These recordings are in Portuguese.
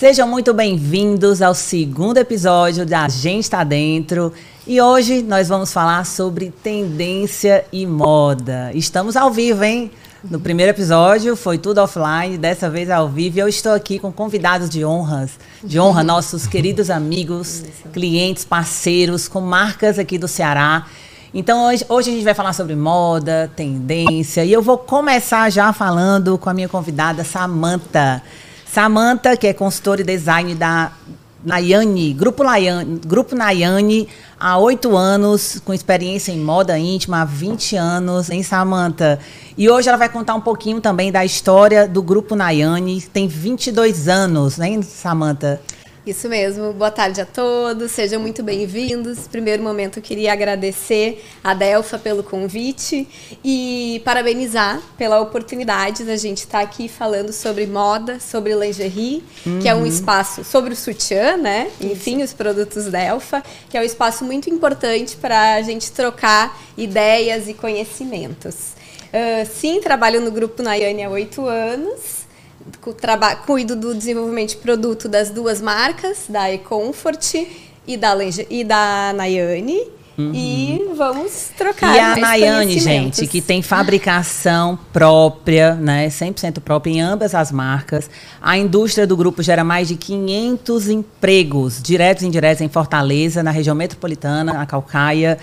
Sejam muito bem-vindos ao segundo episódio da Gente Tá Dentro. E hoje nós vamos falar sobre tendência e moda. Estamos ao vivo, hein? No primeiro episódio foi tudo offline, dessa vez ao vivo. E eu estou aqui com convidados de honras, de honra, nossos queridos amigos, clientes, parceiros, com marcas aqui do Ceará. Então hoje, hoje a gente vai falar sobre moda, tendência, e eu vou começar já falando com a minha convidada Samantha. Samantha, que é consultora e design da Nayane, Grupo Nayane, Grupo Nayane, há oito anos, com experiência em moda íntima, há 20 anos, em Samantha. E hoje ela vai contar um pouquinho também da história do Grupo Nayane, tem 22 anos, né, Samantha? Isso mesmo. Boa tarde a todos, sejam muito bem-vindos. Primeiro momento, eu queria agradecer a Delfa pelo convite e parabenizar pela oportunidade da gente estar aqui falando sobre moda, sobre lingerie, uhum. que é um espaço sobre o sutiã, né? Enfim, Isso. os produtos Delfa, que é um espaço muito importante para a gente trocar ideias e conhecimentos. Uh, sim, trabalho no Grupo Nayane há oito anos cuido do desenvolvimento de produto das duas marcas, da eComfort e da, e da Nayane. Uhum. E vamos trocar. E a Nayane, gente, que tem fabricação própria, né, 100% própria em ambas as marcas. A indústria do grupo gera mais de 500 empregos, diretos e indiretos, em Fortaleza, na região metropolitana, na Calcaia,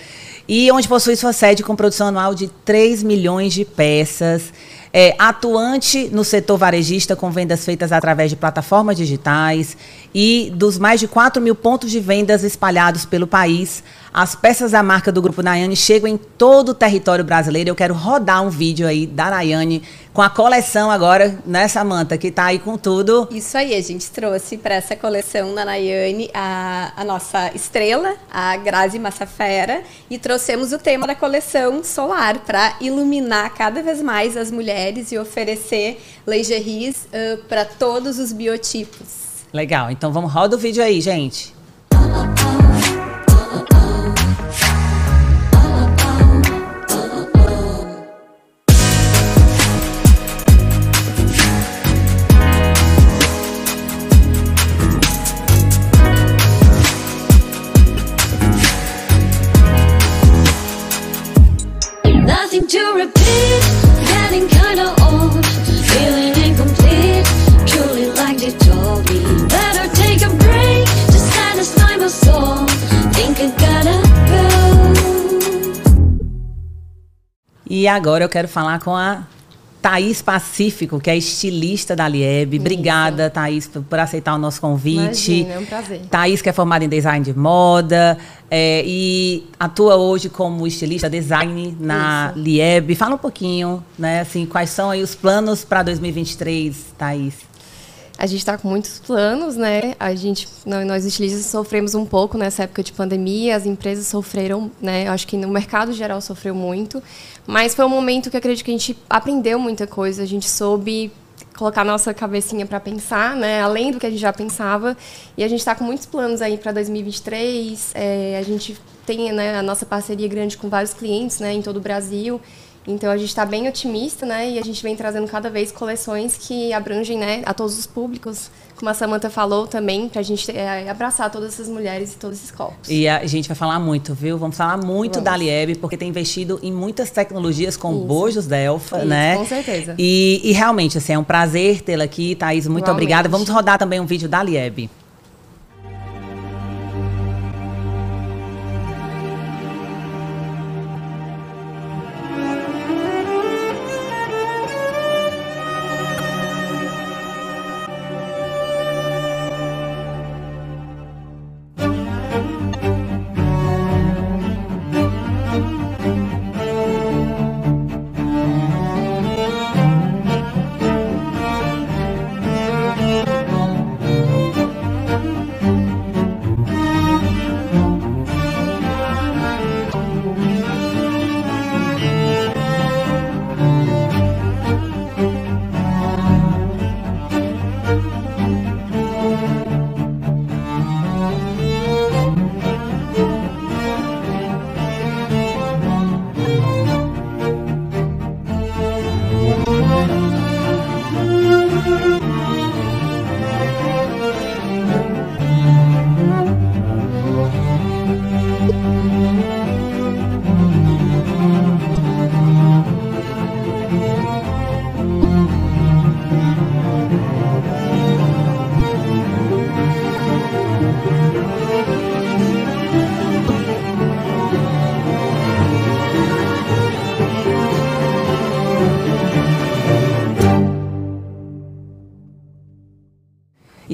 e onde possui sua sede com produção anual de 3 milhões de peças é, atuante no setor varejista com vendas feitas através de plataformas digitais e dos mais de 4 mil pontos de vendas espalhados pelo país. As peças da marca do Grupo Nayane chegam em todo o território brasileiro. Eu quero rodar um vídeo aí da Nayane com a coleção agora, né, Samanta, que está aí com tudo. Isso aí, a gente trouxe para essa coleção da Nayane a, a nossa estrela, a Grazi Massafera, e trouxemos o tema da coleção solar para iluminar cada vez mais as mulheres e oferecer lingeries uh, para todos os biotipos. Legal, então vamos roda o vídeo aí, gente. E agora eu quero falar com a Thaís Pacífico, que é estilista da Lieb. Obrigada, Thaís, por aceitar o nosso convite. Imagina, é um prazer. Thaís, que é formada em design de moda é, e atua hoje como estilista design na Isso. Lieb. Fala um pouquinho, né, assim, quais são aí os planos para 2023, Thaís? A gente está com muitos planos, né? A gente, nós estilistas sofremos um pouco nessa época de pandemia, as empresas sofreram, né? Eu acho que no mercado geral sofreu muito, mas foi um momento que acredito que a gente aprendeu muita coisa, a gente soube colocar nossa cabecinha para pensar, né? Além do que a gente já pensava, e a gente está com muitos planos aí para 2023. É, a gente tem né, a nossa parceria grande com vários clientes, né, em todo o Brasil. Então a gente está bem otimista, né? E a gente vem trazendo cada vez coleções que abrangem, né, a todos os públicos, como a Samantha falou também, para a gente é, abraçar todas essas mulheres e todos esses corpos. E a gente vai falar muito, viu? Vamos falar muito Vamos. da Lieb, porque tem investido em muitas tecnologias com Isso. bojos Delfa, Isso, né? Com certeza. E, e realmente, assim, é um prazer tê-la aqui, Thaís. Muito Igualmente. obrigada. Vamos rodar também um vídeo da Lieb.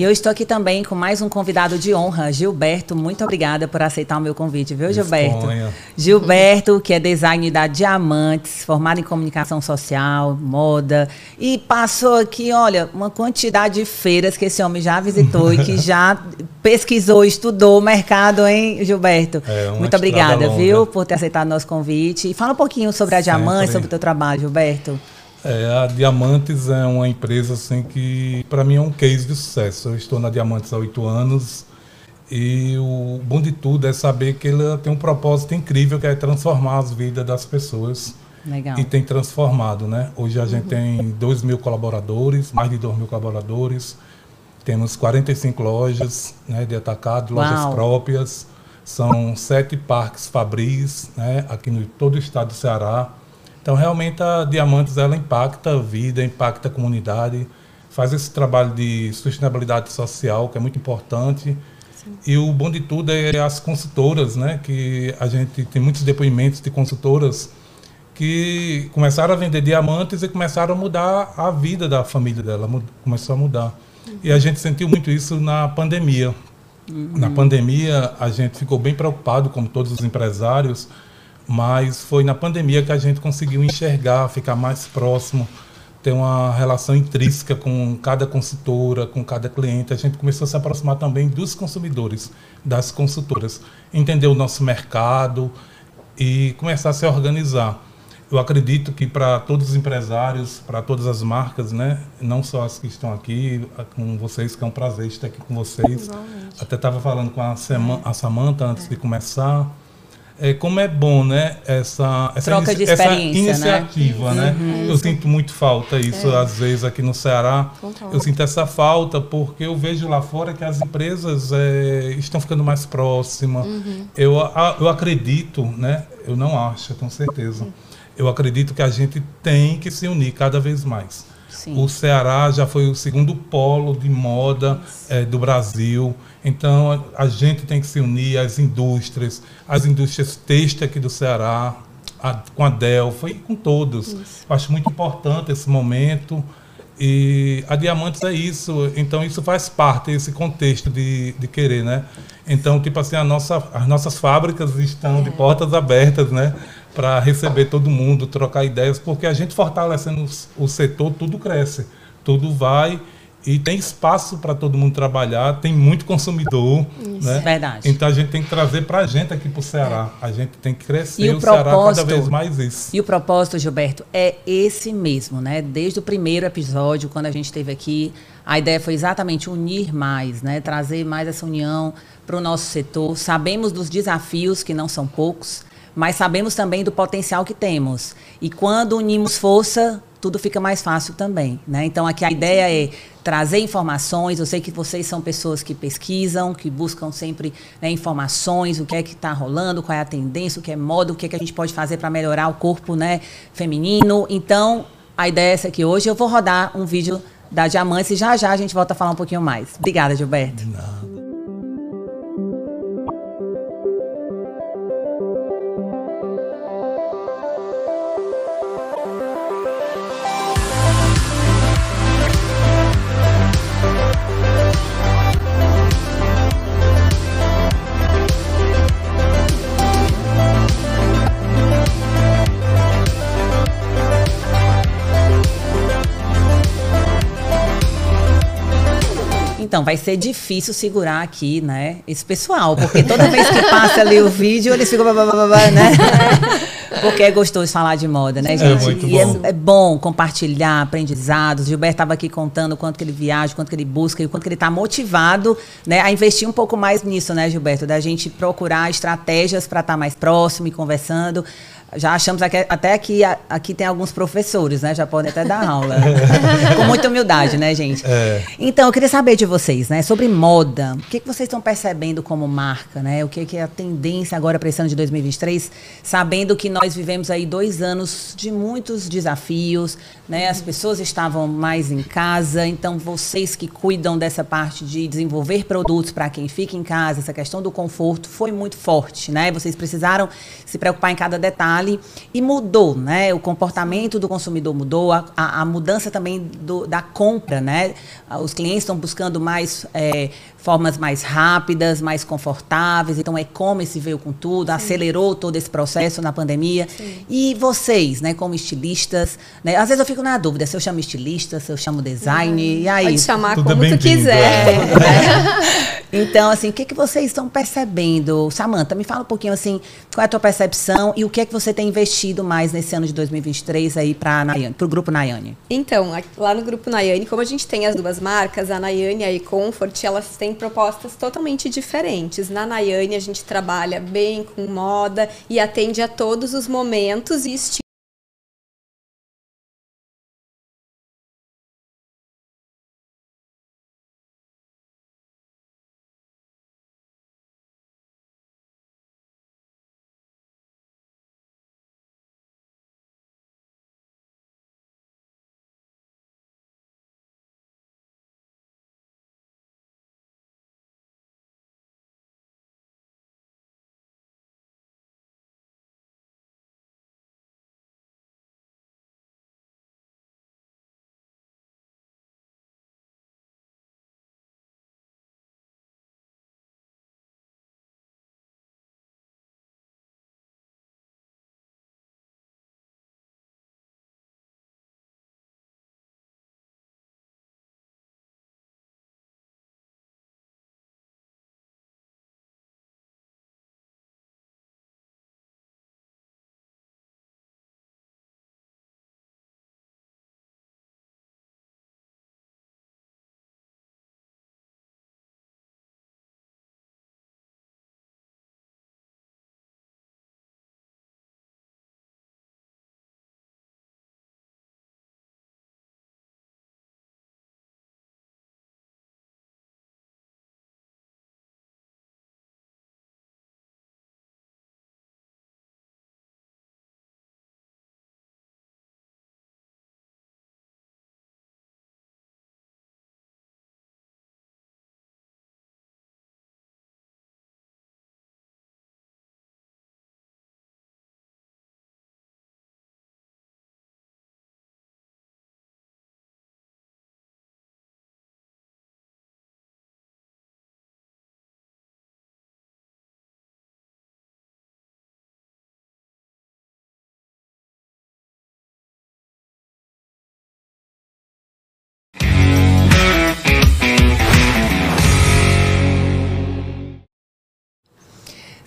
E eu estou aqui também com mais um convidado de honra, Gilberto. Muito obrigada por aceitar o meu convite, viu, Gilberto? Disponha. Gilberto, que é design da Diamantes, formado em comunicação social, moda, e passou aqui, olha, uma quantidade de feiras que esse homem já visitou e que já pesquisou, estudou o mercado, hein, Gilberto? É, Muito obrigada, longa. viu, por ter aceitado nosso convite. E fala um pouquinho sobre a Diamantes, sobre o teu trabalho, Gilberto. É, a Diamantes é uma empresa assim que para mim é um case de sucesso. Eu estou na Diamantes há oito anos e o bom de tudo é saber que ela tem um propósito incrível que é transformar as vidas das pessoas Legal. e tem transformado, né? Hoje a gente tem 2 mil colaboradores, mais de 2 mil colaboradores, temos 45 lojas né, de atacado, lojas Uau. próprias, são sete parques fabris né, aqui no todo o estado do Ceará. Então realmente a Diamantes ela impacta a vida, impacta a comunidade, faz esse trabalho de sustentabilidade social que é muito importante. E o bom de tudo é as consultoras, né? Que a gente tem muitos depoimentos de consultoras que começaram a vender diamantes e começaram a mudar a vida da família dela, começou a mudar. E a gente sentiu muito isso na pandemia. Na pandemia, a gente ficou bem preocupado, como todos os empresários, mas foi na pandemia que a gente conseguiu enxergar, ficar mais próximo, ter uma relação intrínseca com cada consultora, com cada cliente. A gente começou a se aproximar também dos consumidores, das consultoras, entender o nosso mercado e começar a se organizar. Eu acredito que para todos os empresários, para todas as marcas, né, não só as que estão aqui com vocês, que é um prazer estar aqui com vocês. Até estava falando com a, Samanta antes de começar. É, como é bom, né, essa, essa, Troca de essa experiência, né? iniciativa, né? Eu sinto muito falta isso, às vezes, aqui no Ceará. Eu sinto essa falta porque eu vejo lá fora que as empresas é, estão ficando mais próximas. Eu, a- eu acredito, né? Eu não acho, tenho certeza. Eu acredito que a gente tem que se unir cada vez mais. Sim. O Ceará já foi o segundo polo de moda eh, do Brasil. Então a, gente tem que se unir às indústrias, as indústrias têxteis aqui do Ceará, a- com a Delfa e com todos. Eu acho muito importante esse momento. E a Diamantes é isso. Então isso faz parte desse contexto de, de querer, né? Então, tipo assim, a nossa, as nossas fábricas estão de portas abertas, né? Para receber todo mundo, trocar ideias, porque a gente fortalecendo o setor, tudo cresce, tudo vai e tem espaço para todo mundo trabalhar, tem muito consumidor, né? Verdade. Então a gente tem que trazer para a gente aqui para o Ceará. A gente tem que crescer E o o Ceará cada propósito- vez mais isso. E o propósito, Gilberto, é esse mesmo, né? Desde o primeiro episódio, quando a gente esteve aqui, a ideia foi exatamente unir mais, né? Trazer mais essa união para o nosso setor. Sabemos dos desafios, que não são poucos, mas sabemos também do potencial que temos. E quando unimos força, tudo fica mais fácil também, né? Então aqui a ideia é trazer informações. Eu sei que vocês são pessoas que pesquisam, que buscam sempre né, informações, o que é que está rolando, qual é a tendência, o que é moda, o que é que a gente pode fazer para melhorar o corpo, né, feminino. Então a ideia é essa aqui hoje. Eu vou rodar um vídeo da Diamantes e já já a gente volta a falar um pouquinho mais. Obrigada, Gilberto. Então, vai ser difícil segurar aqui, né, esse pessoal, porque toda vez que passa ali o vídeo, eles ficam, blá, blá, blá, blá, né? Porque é gostoso falar de moda, né, gente? muito e é- bom. É, bom compartilhar aprendizados. Gilberto estava aqui contando o quanto que ele viaja, o quanto que ele busca e o quanto que ele está motivado, né, a investir um pouco mais nisso, né, Gilberto? Da gente procurar estratégias para estar mais próximo e conversando. Já achamos aqui- até que a- aqui tem alguns professores, né? Já podem até dar aula. Com muita humildade, né, gente? É. Então, eu queria saber de vocês, né, sobre moda. O que, que vocês estão percebendo como marca, né? O que, que é a tendência agora para esse ano de 2023, sabendo que nós nós vivemos aí dois anos de muitos desafios, né? As pessoas estavam mais em casa, então vocês que cuidam dessa parte de desenvolver produtos para quem fica em casa, essa questão do conforto foi muito forte, né? Vocês precisaram se preocupar em cada detalhe e mudou, né? O comportamento do consumidor mudou, a, a, a mudança também do, da compra, né? Os clientes estão buscando mais é, formas mais rápidas, mais confortáveis. Então, e-commerce veio com tudo, Sim. acelerou todo esse processo na pandemia. Sim. E vocês, né, como estilistas, né, às vezes eu fico na dúvida se eu chamo estilista, se eu chamo design, uhum. e aí? Pode chamar tudo como tu quiser. É. então, assim, o que, que vocês estão percebendo? Samanta, me fala um pouquinho, assim, qual é a tua percepção e o que é que você tem investido mais nesse ano de 2023 aí para o Grupo Nayane? Então, lá no Grupo Nayane, como a gente tem as duas marcas, a Nayane e a e-Comfort, elas têm propostas totalmente diferentes. Na Nayane a gente trabalha bem com moda e atende a todos os momentos e estilos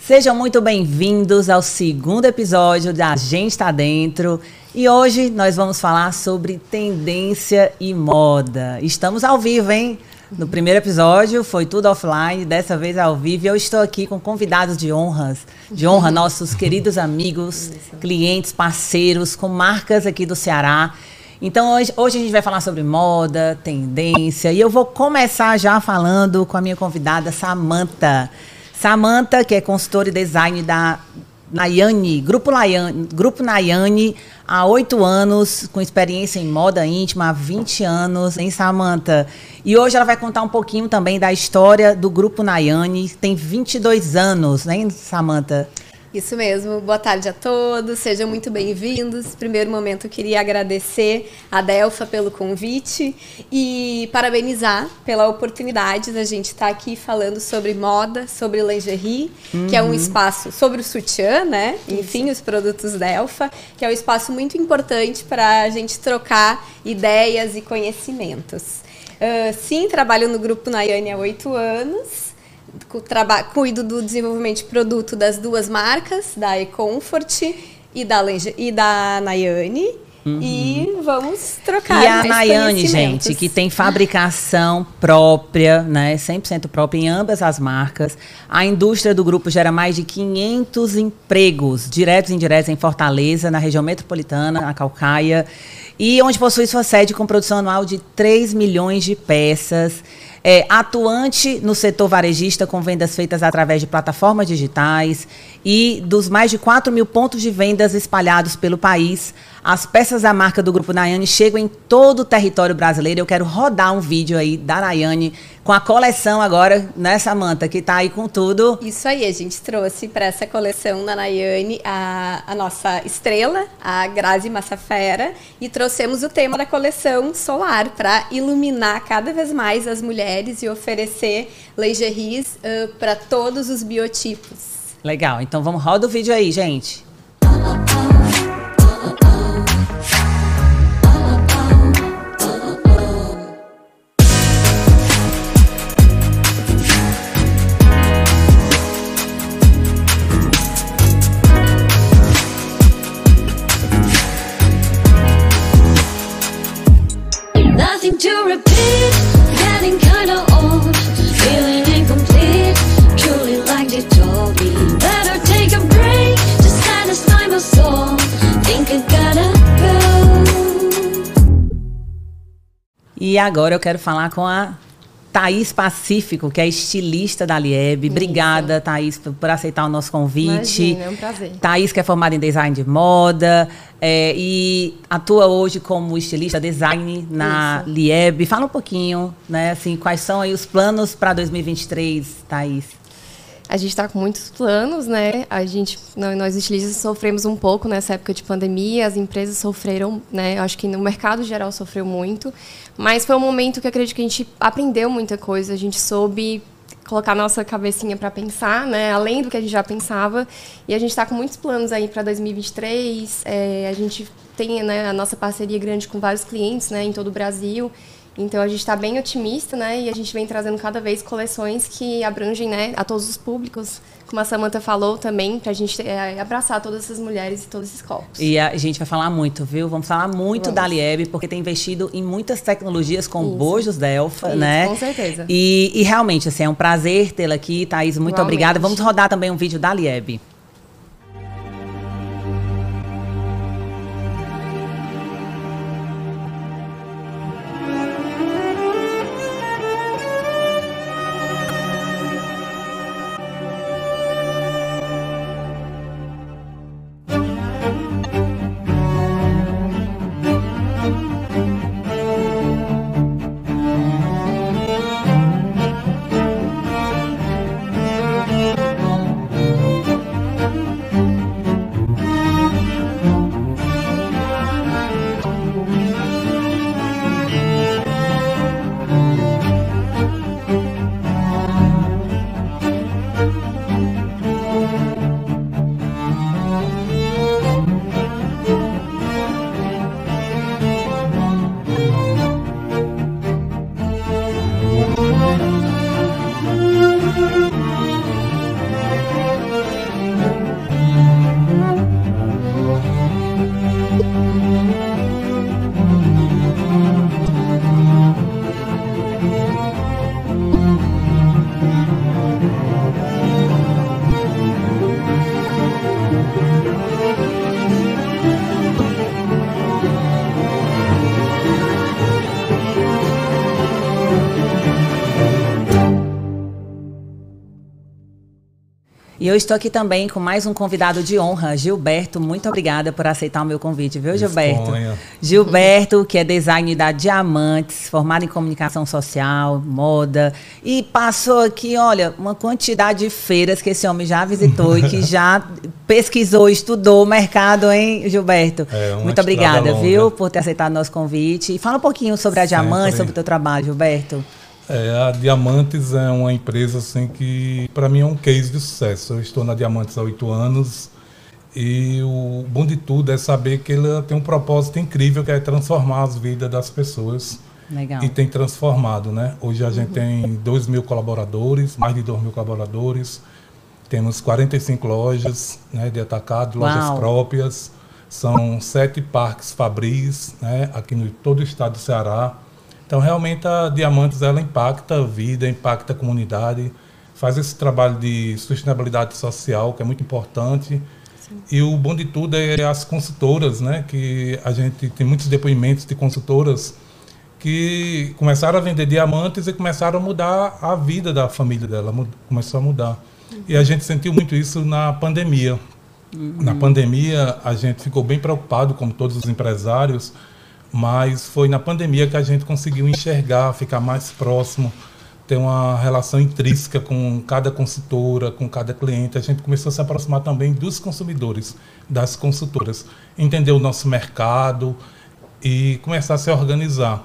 Sejam muito bem-vindos ao segundo episódio da Gente Está Dentro. E hoje nós vamos falar sobre tendência e moda. Estamos ao vivo, hein? No primeiro episódio foi tudo offline, dessa vez ao vivo. E eu estou aqui com convidados de honras, de honra, nossos queridos amigos, clientes, parceiros, com marcas aqui do Ceará. Então hoje, hoje a gente vai falar sobre moda, tendência. E eu vou começar já falando com a minha convidada, Samantha. Samantha, que é consultora e design da Nayane, Grupo Nayane, Grupo Nayane, há oito anos, com experiência em moda íntima, há 20 anos, em Samantha? E hoje ela vai contar um pouquinho também da história do Grupo Nayane, tem 22 anos, né, Samantha? Isso mesmo. Boa tarde a todos, sejam muito bem-vindos. Primeiro momento, eu queria agradecer a Delfa pelo convite e parabenizar pela oportunidade da gente estar aqui falando sobre moda, sobre lingerie, uhum. que é um uhum. espaço sobre o sutiã, né? Enfim, os produtos Delfa, que é um espaço muito importante para a gente trocar ideias e conhecimentos. Uh, sim, trabalho no grupo Nayane há oito anos cuido do desenvolvimento de produto das duas marcas, da eComfort e da, e da Nayane. Uhum. E vamos trocar. E a Nayane, gente, que tem fabricação própria, né, 100% própria em ambas as marcas. A indústria do grupo gera mais de 500 empregos, diretos e indiretos, em Fortaleza, na região metropolitana, na Calcaia, e onde possui sua sede com produção anual de 3 milhões de peças. É atuante no setor varejista com vendas feitas através de plataformas digitais e dos mais de 4 mil pontos de vendas espalhados pelo país. As peças da marca do Grupo Nayane chegam em todo o território brasileiro. Eu quero rodar um vídeo aí da Nayane com a coleção agora, né, Samanta, que está aí com tudo. Isso aí, a gente trouxe para essa coleção da Nayane a, a nossa estrela, a Grazi Massafera, e trouxemos o tema da coleção solar para iluminar cada vez mais as mulheres e oferecer lingeries uh, para todos os biotipos. Legal, então vamos roda o vídeo aí, gente. E agora eu quero falar com a Thaís Pacífico, que é estilista da Lieb. Obrigada, Thaís, por aceitar o nosso convite. Imagina, é um prazer. Thaís, que é formada em design de moda é, e atua hoje como estilista design na Isso. Lieb. Fala um pouquinho, né, assim, quais são aí os planos para 2023, Thaís? A gente está com muitos planos, né? A gente, nós estilistas sofremos um pouco nessa época de pandemia, as empresas sofreram, né? Acho que no mercado geral sofreu muito, mas foi um momento que acredito que a gente aprendeu muita coisa, a gente soube colocar nossa cabecinha para pensar, né? Além do que a gente já pensava, e a gente está com muitos planos aí para 2023. É, a gente tem né, a nossa parceria grande com vários clientes, né, em todo o Brasil. Então a gente está bem otimista, né? E a gente vem trazendo cada vez coleções que abrangem, né, a todos os públicos, como a Samantha falou também, para a gente é, abraçar todas essas mulheres e todos esses corpos. E a gente vai falar muito, viu? Vamos falar muito Vamos. da Lieb, porque tem investido em muitas tecnologias com Isso. bojos Delfa, Isso, né? Com certeza. E, e, realmente, assim, é um prazer tê-la aqui, Thaís. Muito Igualmente. obrigada. Vamos rodar também um vídeo da Lieb. E eu estou aqui também com mais um convidado de honra, Gilberto. Muito obrigada por aceitar o meu convite, viu, Gilberto? Disponha. Gilberto, que é design da Diamantes, formado em comunicação social, moda, e passou aqui, olha, uma quantidade de feiras que esse homem já visitou e que já pesquisou, estudou o mercado, hein, Gilberto? É, Muito obrigada, longa. viu, por ter aceitado o nosso convite. E fala um pouquinho sobre a Diamantes, sobre o teu trabalho, Gilberto. É, a Diamantes é uma empresa assim que para mim é um case de sucesso. Eu estou na Diamantes há oito anos e o bom de tudo é saber que ela tem um propósito incrível que é transformar as vidas das pessoas. Legal. E tem transformado, né? Hoje a gente uhum. tem 2 mil colaboradores, mais de 2 mil colaboradores. Temos 45 lojas né, de atacado, lojas Uau. próprias. São sete parques fabris né, aqui no todo o estado do Ceará. Então, realmente, a Diamantes ela impacta a vida, impacta a comunidade, faz esse trabalho de sustentabilidade social, que é muito importante. Sim. E o bom de tudo é as consultoras, né? Que a gente tem muitos depoimentos de consultoras que começaram a vender diamantes e começaram a mudar a vida da família dela, começou a mudar. E a gente sentiu muito isso na pandemia. Uhum. Na pandemia, a gente ficou bem preocupado, como todos os empresários, mas foi na pandemia que a gente conseguiu enxergar, ficar mais próximo, ter uma relação intrínseca com cada consultora, com cada cliente. A gente começou a se aproximar também dos consumidores, das consultoras, entender o nosso mercado e começar a se organizar.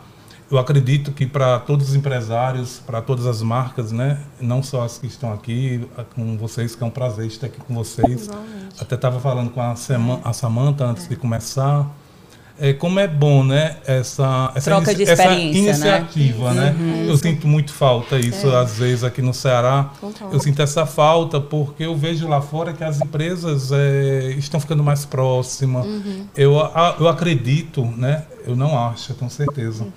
Eu acredito que para todos os empresários, para todas as marcas, né, não só as que estão aqui com vocês, que é um prazer estar aqui com vocês. Igualmente. Até estava falando com a, Sema, a Samanta antes é. de começar é, como é bom, né? Essa, essa, Troca de essa né? iniciativa, né? né? Eu sinto muito falta isso, é. às vezes, aqui no Ceará. Eu sinto essa falta porque eu vejo lá fora que as empresas é, estão ficando mais próximas. Uhum. Eu, a, eu acredito, né? Eu não acho, com certeza.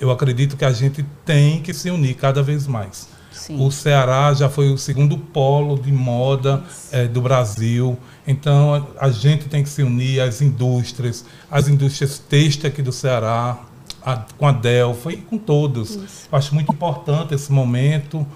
Eu acredito que a gente tem que se unir cada vez mais. Sim. O Ceará já foi o segundo polo de moda é, do Brasil. Então a, gente tem que se unir às indústrias, as indústrias têxteis aqui do Ceará, a, com a Delfa e com todos. Acho muito importante esse momento.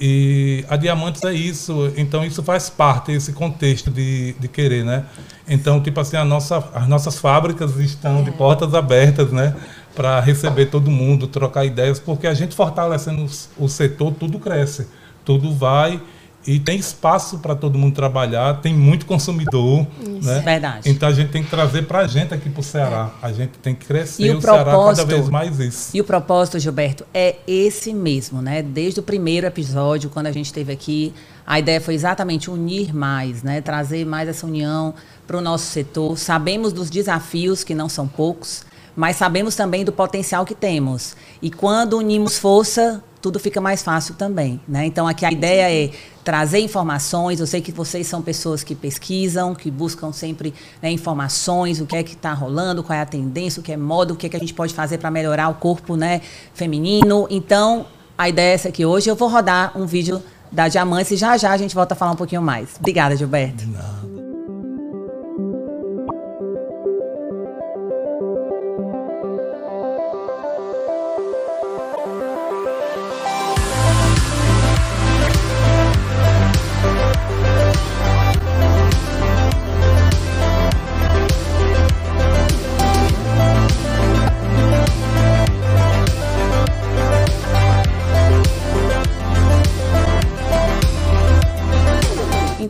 E a Diamantes é isso, então isso faz parte desse contexto de, de querer, né? Então, tipo assim, a nossa, as nossas fábricas estão é. de portas abertas, né? Para receber todo mundo, trocar ideias, porque a gente fortalecendo o setor, tudo cresce, tudo vai e tem espaço para todo mundo trabalhar, tem muito consumidor. Isso. Né? Verdade. Então a gente tem que trazer para a gente aqui para o Ceará. É. A gente tem que crescer e o, o Ceará cada vez mais isso. E o propósito, Gilberto, é esse mesmo, né? Desde o primeiro episódio, quando a gente esteve aqui, a ideia foi exatamente unir mais, né? Trazer mais essa união para o nosso setor. Sabemos dos desafios, que não são poucos, mas sabemos também do potencial que temos. E quando unimos força, tudo fica mais fácil também. Né? Então, aqui a ideia é trazer informações. Eu sei que vocês são pessoas que pesquisam, que buscam sempre né, informações, o que é que está rolando, qual é a tendência, o que é moda, o que é que a gente pode fazer para melhorar o corpo né, feminino. Então, a ideia é essa aqui hoje. Eu vou rodar um vídeo da Diamante e já já a gente volta a falar um pouquinho mais. Obrigada, Gilberto. Não.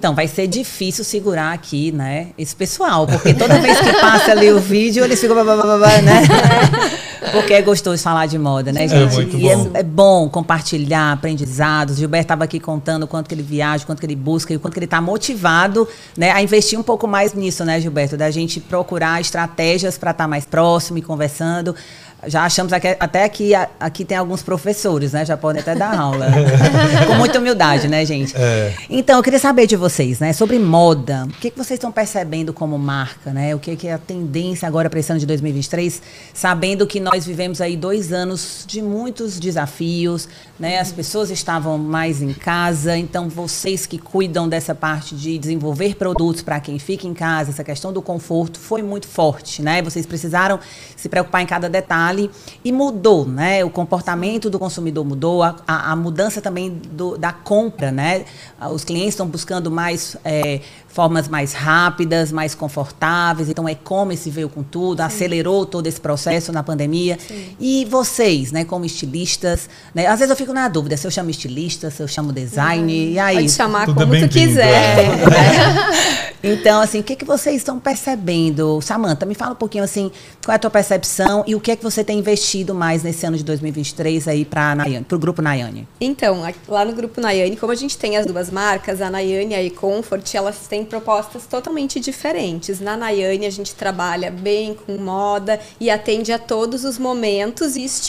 Então, vai ser difícil segurar aqui, né, esse pessoal, porque toda vez que passa ali o vídeo, eles ficam, né? Porque é gostoso falar de moda, né, é gente? É muito e bom. É, é, bom compartilhar aprendizados. Gilberto estava aqui contando o quanto que ele viaja, o quanto que ele busca e o quanto que ele está motivado, né, a investir um pouco mais nisso, né, Gilberto? Da gente procurar estratégias para estar tá mais próximo e conversando já achamos aqui, até que aqui tem alguns professores, né? Já podem até dar aula. Com muita humildade, né, gente? É. Então, eu queria saber de vocês, né? Sobre moda. O que, que vocês estão percebendo como marca, né? O que, que é a tendência agora para esse ano de 2023? Sabendo que nós vivemos aí dois anos de muitos desafios, né? As pessoas estavam mais em casa, então vocês que cuidam dessa parte de desenvolver produtos para quem fica em casa, essa questão do conforto foi muito forte, né? Vocês precisaram se preocupar em cada detalhe e mudou, né? O comportamento do consumidor mudou, a, a, a mudança também do, da compra, né? Os clientes estão buscando mais é, formas mais rápidas, mais confortáveis. Então, e-commerce veio com tudo, Sim. acelerou todo esse processo na pandemia. Sim. E vocês, né, como estilistas, né? Às vezes eu fico na dúvida se eu chamo estilista, se eu chamo design, uhum. e aí? Pode chamar tudo como tu quiser. É. Então, assim, o que, que vocês estão percebendo? Samanta, me fala um pouquinho, assim, qual é a tua percepção e o que é que você tem investido mais nesse ano de 2023 aí para o Grupo Nayane? Então, lá no Grupo Nayane, como a gente tem as duas marcas, a Nayane e a eComfort, elas têm propostas totalmente diferentes. Na Nayane, a gente trabalha bem com moda e atende a todos os momentos e estilos